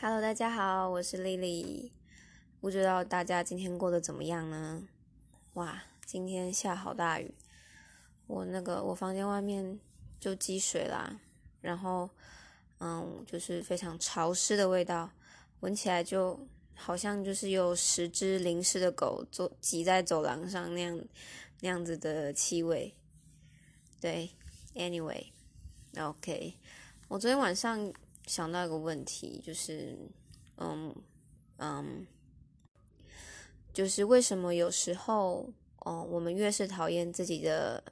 Hello，大家好，我是丽丽。不知道大家今天过得怎么样呢？哇，今天下好大雨，我那个我房间外面就积水啦，然后嗯，就是非常潮湿的味道，闻起来就好像就是有十只淋湿的狗坐挤在走廊上那样那样子的气味。对，Anyway，OK，我昨天晚上。想到一个问题，就是，嗯嗯，就是为什么有时候，哦，我们越是讨厌自己的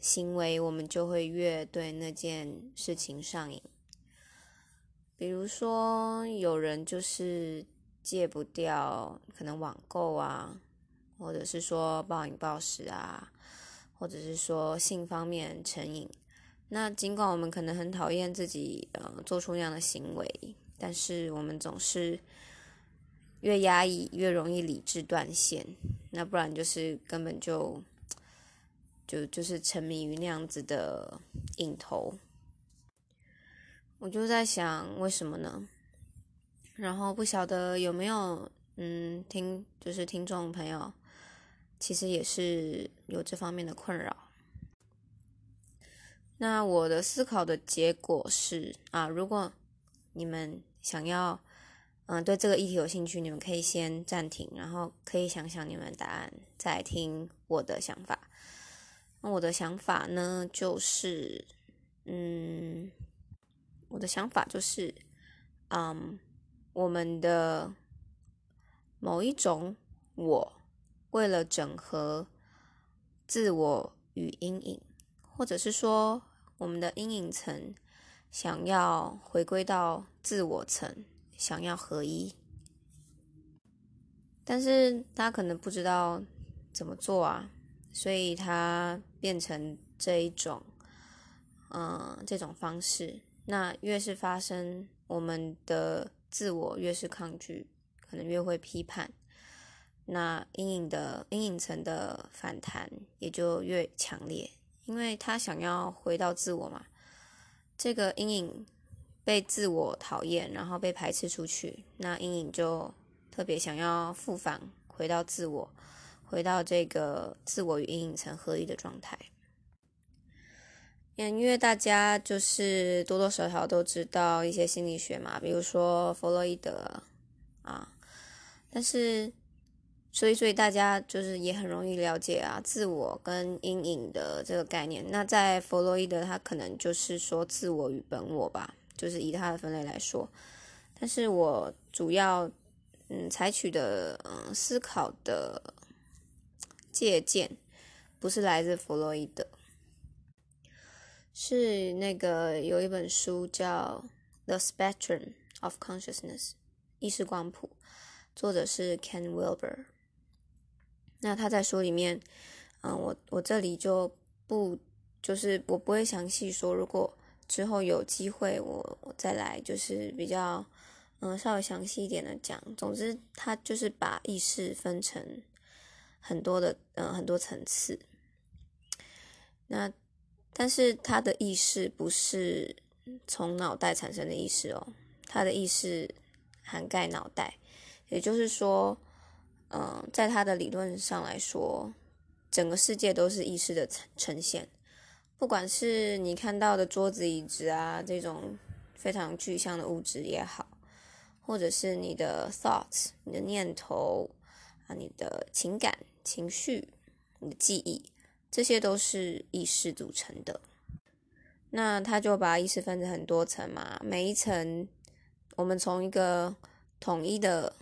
行为，我们就会越对那件事情上瘾。比如说，有人就是戒不掉，可能网购啊，或者是说暴饮暴食啊，或者是说性方面成瘾。那尽管我们可能很讨厌自己呃做出那样的行为，但是我们总是越压抑越容易理智断线，那不然就是根本就就就是沉迷于那样子的瘾头。我就在想为什么呢？然后不晓得有没有嗯听就是听众朋友，其实也是有这方面的困扰。那我的思考的结果是啊，如果你们想要，嗯，对这个议题有兴趣，你们可以先暂停，然后可以想想你们的答案，再听我的想法。那我的想法呢，就是，嗯，我的想法就是，嗯，我们的某一种我，为了整合自我与阴影，或者是说。我们的阴影层想要回归到自我层，想要合一，但是他可能不知道怎么做啊，所以他变成这一种，嗯，这种方式。那越是发生，我们的自我越是抗拒，可能越会批判，那阴影的阴影层的反弹也就越强烈。因为他想要回到自我嘛，这个阴影被自我讨厌，然后被排斥出去，那阴影就特别想要复返，回到自我，回到这个自我与阴影层合一的状态。因为大家就是多多少少都知道一些心理学嘛，比如说弗洛伊德啊，但是。所以，所以大家就是也很容易了解啊，自我跟阴影的这个概念。那在弗洛伊德，他可能就是说自我与本我吧，就是以他的分类来说。但是我主要嗯采取的嗯思考的借鉴，不是来自弗洛伊德，是那个有一本书叫《The Spectrum of Consciousness》意识光谱，作者是 Ken Wilber。那他在书里面，嗯，我我这里就不，就是我不会详细说。如果之后有机会，我我再来，就是比较，嗯，稍微详细一点的讲。总之，他就是把意识分成很多的，嗯，很多层次。那但是他的意识不是从脑袋产生的意识哦，他的意识涵盖脑袋，也就是说。嗯，在他的理论上来说，整个世界都是意识的呈呈现。不管是你看到的桌子、椅子啊，这种非常具象的物质也好，或者是你的 thoughts、你的念头啊、你的情感、情绪、你的记忆，这些都是意识组成的。那他就把意识分成很多层嘛，每一层我们从一个统一的。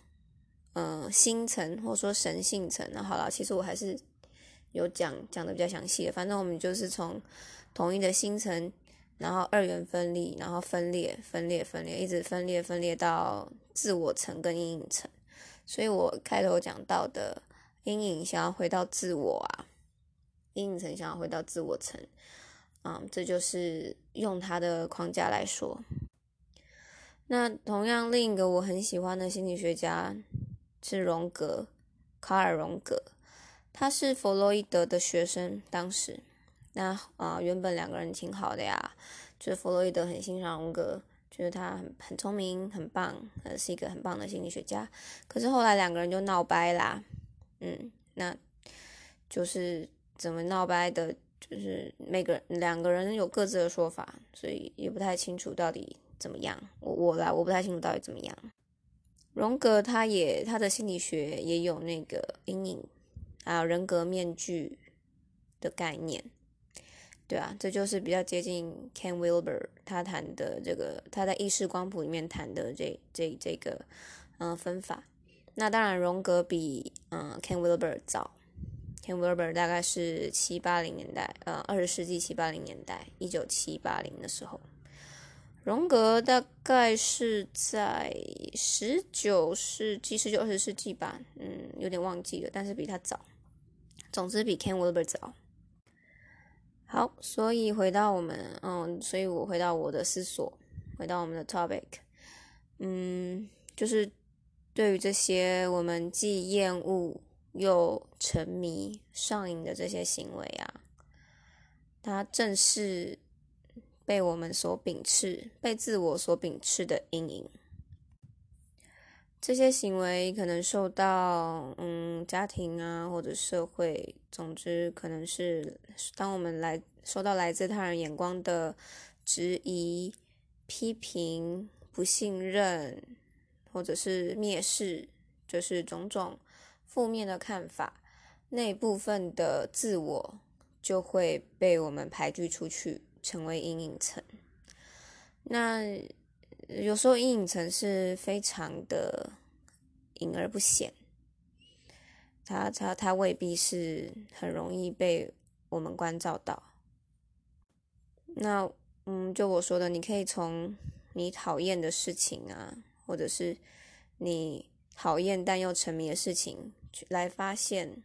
嗯，星层或者说神性层，那好了，其实我还是有讲讲的比较详细的。反正我们就是从统一的星层，然后二元分立，然后分裂、分裂、分裂，一直分裂、分裂到自我层跟阴影层。所以我开头讲到的阴影想要回到自我啊，阴影层想要回到自我层，嗯，这就是用它的框架来说。那同样，另一个我很喜欢的心理学家。是荣格，卡尔荣格，他是弗洛伊德的学生。当时，那啊，原本两个人挺好的呀，就是弗洛伊德很欣赏荣格，觉得他很很聪明，很棒，呃，是一个很棒的心理学家。可是后来两个人就闹掰啦，嗯，那就是怎么闹掰的，就是每个人两个人有各自的说法，所以也不太清楚到底怎么样。我我来，我不太清楚到底怎么样。荣格他也他的心理学也有那个阴影，还有人格面具的概念。对啊，这就是比较接近 Ken Wilber 他谈的这个，他在意识光谱里面谈的这这这个嗯分法。那当然，荣格比嗯 Ken Wilber 早，Ken Wilber 大概是七八零年代，呃，二十世纪七八零年代，一九七八零的时候。荣格大概是在十九世纪、十九二十世纪吧，嗯，有点忘记了，但是比他早。总之比 Ken Wilber 早。好，所以回到我们，嗯，所以我回到我的思索，回到我们的 topic，嗯，就是对于这些我们既厌恶又沉迷、上瘾的这些行为啊，它正是被我们所秉持、被自我所秉持的阴影。这些行为可能受到嗯家庭啊或者社会，总之可能是当我们来受到来自他人眼光的质疑、批评、不信任，或者是蔑视，就是种种负面的看法，那部分的自我就会被我们排拒出去，成为阴影层。那。有时候阴影层是非常的隐而不显，它它它未必是很容易被我们关照到。那嗯，就我说的，你可以从你讨厌的事情啊，或者是你讨厌但又沉迷的事情，来发现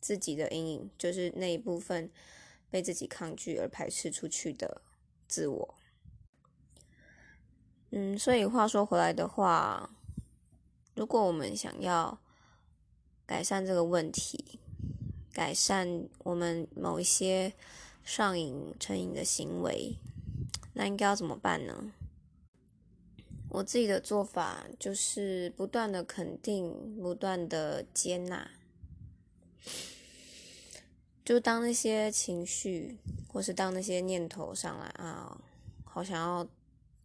自己的阴影，就是那一部分被自己抗拒而排斥出去的自我。嗯，所以话说回来的话，如果我们想要改善这个问题，改善我们某一些上瘾成瘾的行为，那应该要怎么办呢？我自己的做法就是不断的肯定，不断的接纳，就当那些情绪或是当那些念头上来啊，好想要。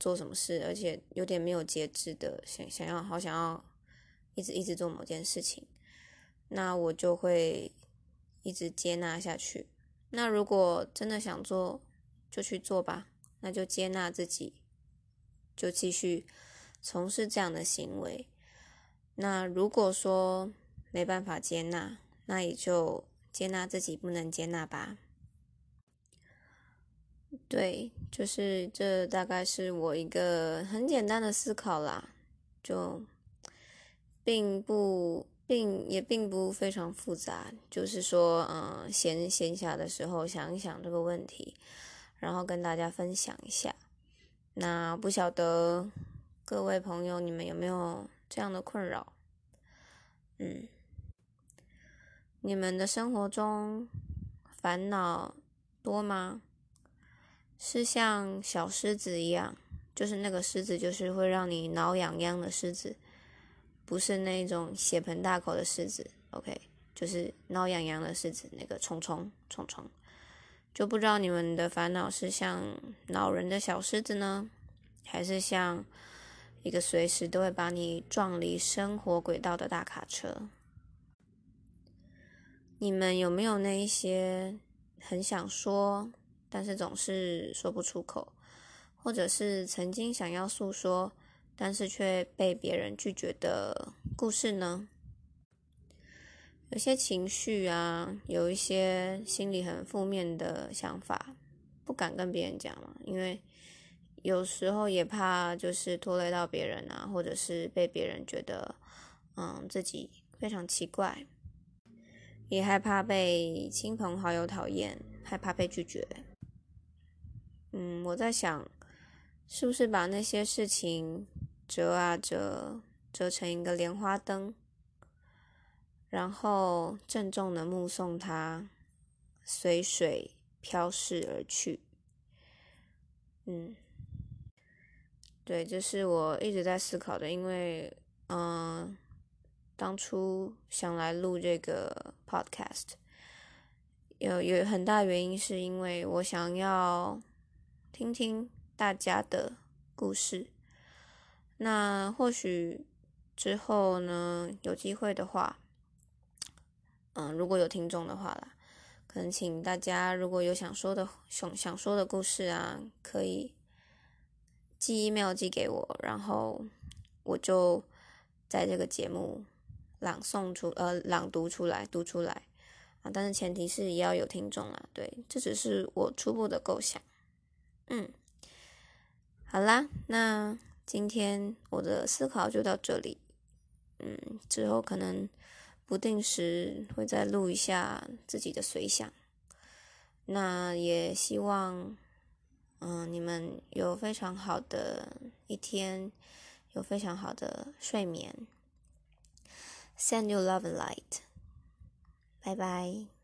做什么事，而且有点没有节制的想想要，好想要一直一直做某件事情，那我就会一直接纳下去。那如果真的想做，就去做吧，那就接纳自己，就继续从事这样的行为。那如果说没办法接纳，那也就接纳自己不能接纳吧。对，就是这大概是我一个很简单的思考啦，就并不并也并不非常复杂，就是说，嗯，闲闲暇的时候想一想这个问题，然后跟大家分享一下。那不晓得各位朋友你们有没有这样的困扰？嗯，你们的生活中烦恼多吗？是像小狮子一样，就是那个狮子，就是会让你挠痒痒的狮子，不是那种血盆大口的狮子。OK，就是挠痒痒的狮子，那个虫虫虫虫，就不知道你们的烦恼是像恼人的小狮子呢，还是像一个随时都会把你撞离生活轨道的大卡车？你们有没有那一些很想说？但是总是说不出口，或者是曾经想要诉说，但是却被别人拒绝的故事呢？有些情绪啊，有一些心里很负面的想法，不敢跟别人讲嘛，因为有时候也怕就是拖累到别人啊，或者是被别人觉得嗯自己非常奇怪，也害怕被亲朋好友讨厌，害怕被拒绝。嗯，我在想，是不是把那些事情折啊折，折成一个莲花灯，然后郑重的目送它随水飘逝而去。嗯，对，这是我一直在思考的，因为嗯，当初想来录这个 podcast，有有很大原因是因为我想要听听大家的故事。那或许之后呢，有机会的话，嗯，如果有听众的话啦，可能请大家如果有想说的想想说的故事啊，可以寄 email 寄给我，然后我就在这个节目朗诵出呃朗读出来读出来啊，但是前提是也要有听众啦，对，这只是我初步的构想，嗯，好啦，那。今天我的思考就到这里，嗯，之后可能不定时会再录一下自己的随想。那也希望，嗯，你们有非常好的一天，有非常好的睡眠。Send you love and light，拜拜。